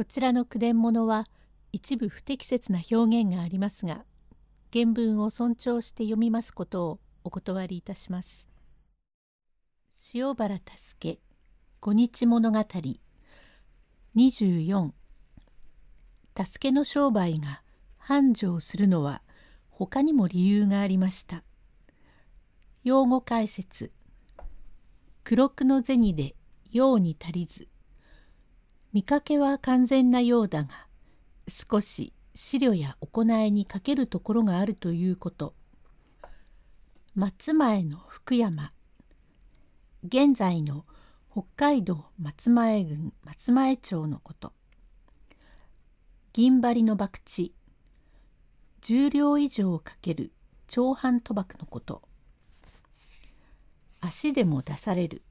こちらの句伝物は一部不適切な表現がありますが原文を尊重して読みますことをお断りいたします。塩原助小日物語24助けの商売が繁盛するのは他にも理由がありました。用語解説黒くの銭で用に足りず見かけは完全なようだが少し資料や行いに欠けるところがあるということ。松前の福山。現在の北海道松前郡松前町のこと。銀針の博打。10両以上をかける長藩賭博のこと。足でも出される。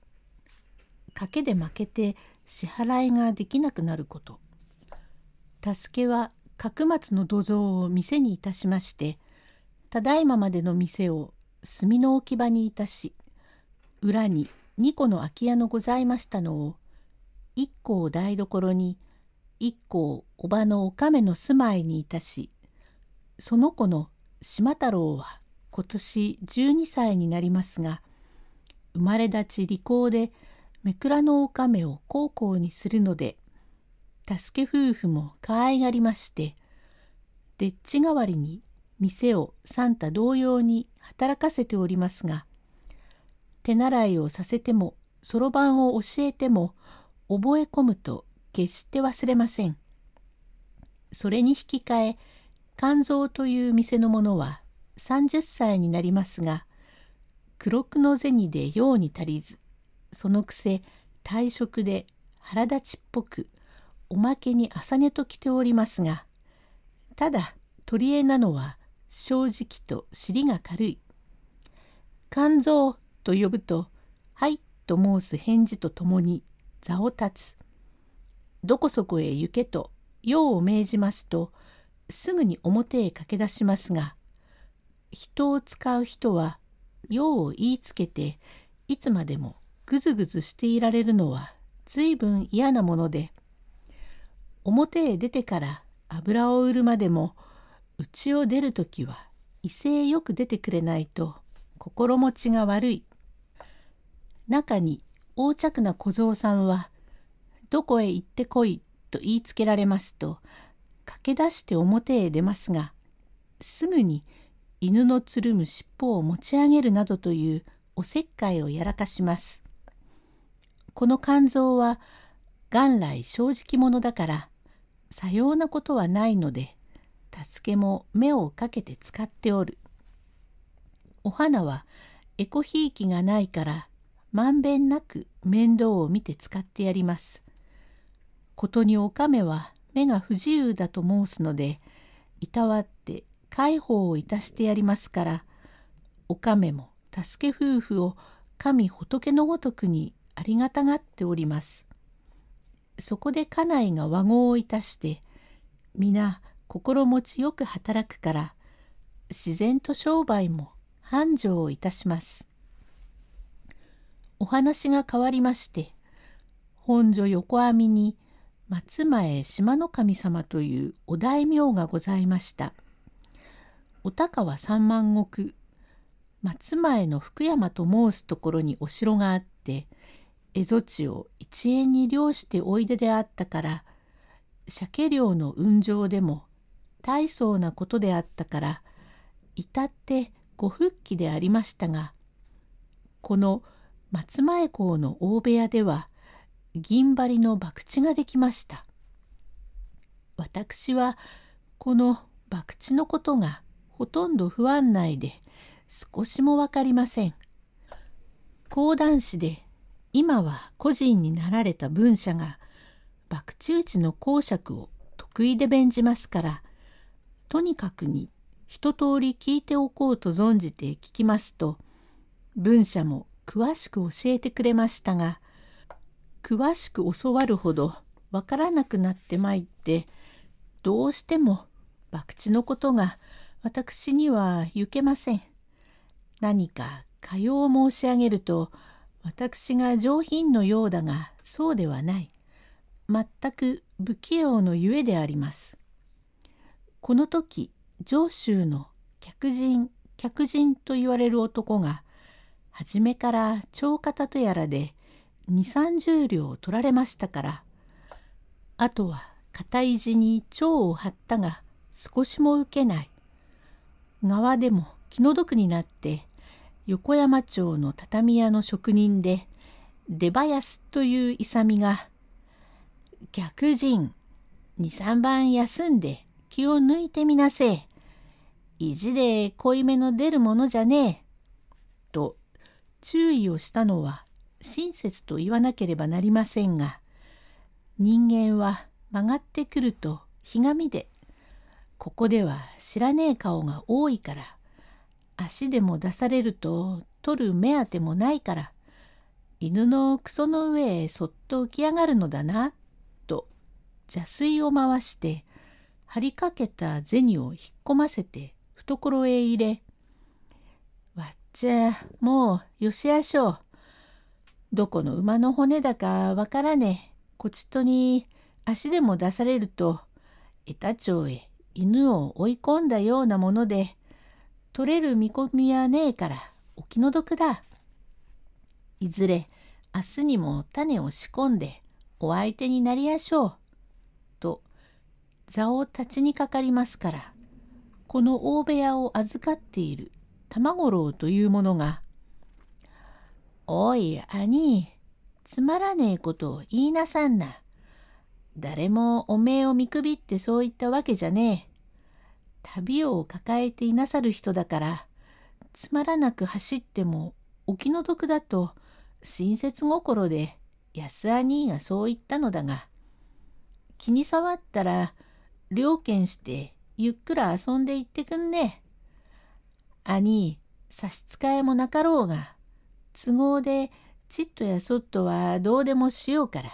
賭けで負けて支払いができなくなること。助けは角松の土蔵を店にいたしましてただいままでの店を炭の置き場にいたし裏に2個の空き家のございましたのを1個を台所に1個をおばのおかめの住まいにいたしその子の島太郎は今年12歳になりますが生まれ立ち利口でめくらのおかめを孝行にするので助け夫婦も可愛がりましてでっち代わりに店をサンタ同様に働かせておりますが手習いをさせてもそろばんを教えても覚え込むと決して忘れません。それに引き換え肝臓という店の者は30歳になりますが黒くの銭で用に足りずそのくせ退職で腹立ちっぽくおまけに朝寝と来ておりますがただ取り柄なのは正直と尻が軽い。肝臓と呼ぶと「はい」と申す返事とともに座を立つ。どこそこへ行けと用を命じますとすぐに表へ駆け出しますが人を使う人は用を言いつけていつまでもぐずぐずしていられるのは随分嫌なもので表へ出てから油を売るまでも家を出る時は威勢よく出てくれないと心持ちが悪い。中に横着な小僧さんは「どこへ行ってこい」と言いつけられますと駆け出して表へ出ますがすぐに犬のつるむ尻尾を持ち上げるなどというおせっかいをやらかします。この肝臓は元来正直者だからさようなことはないので助けも目をかけて使っておる。お花はエコひいきがないからまんべんなく面倒を見て使ってやります。ことにおかめは目が不自由だと申すのでいたわって介抱をいたしてやりますからおかめも助け夫婦を神仏のごとくにありがたがっております。そこで家内が和合をいたして皆心持ちよく働くから自然と商売も繁盛をいたします。お話が変わりまして本所横網に松前島の神様というお大名がございました。お高は三万石松前の福山と申すところにお城があって蝦夷地を一円に漁しておいでであったから鮭漁の運上でも大層なことであったから至ってご復帰でありましたがこの松前港の大部屋では銀針の博打ができました。私はこの博打のことがほとんど不安内で少しも分かりません。講談師で今は個人になられた文者が博打打ちの講釈を得意で弁じますからとにかくに一通り聞いておこうと存じて聞きますと文者も詳しく教えてくれましたが詳しく教わるほどわからなくなってまいってどうしても博打のことが私には行けません。何かかよう申し上げると私が上品のようだがそうではない。全く不器用のゆえであります。この時上州の客人客人と言われる男が初めから町方とやらで二三十両取られましたからあとは片意地に蝶を張ったが少しも受けない。側でも気の毒になって横山町の畳屋の職人で出林という勇が「客人二三番休んで気を抜いてみなせ。意地で濃いめの出るものじゃねえ。」と注意をしたのは親切と言わなければなりませんが人間は曲がってくるとひがみでここでは知らねえ顔が多いから足でも出されると取る目当てもないから犬のクソの上へそっと浮き上がるのだなと邪水を回して張りかけた銭を引っ込ませて懐へ入れ「わっちゃもうよしやしょう。どこの馬の骨だかわからねえ。こちとに足でも出されると板町へ犬を追い込んだようなもので取れる見込みはねえからお気の毒だ。いずれ明日にも種を仕込んでお相手になりやしょう。と座を立ちにかかりますからこの大部屋を預かっている玉五郎というものが「おい兄つまらねえことを言いなさんな。誰もおめえを見くびってそう言ったわけじゃねえ。旅を抱えていなさる人だからつまらなく走ってもお気の毒だと親切心で安兄がそう言ったのだが気に障ったら了見してゆっくら遊んで行ってくんね。兄差し支えもなかろうが都合でちっとやそっとはどうでもしようから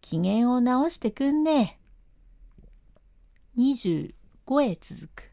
機嫌を直してくんね。5へ続く。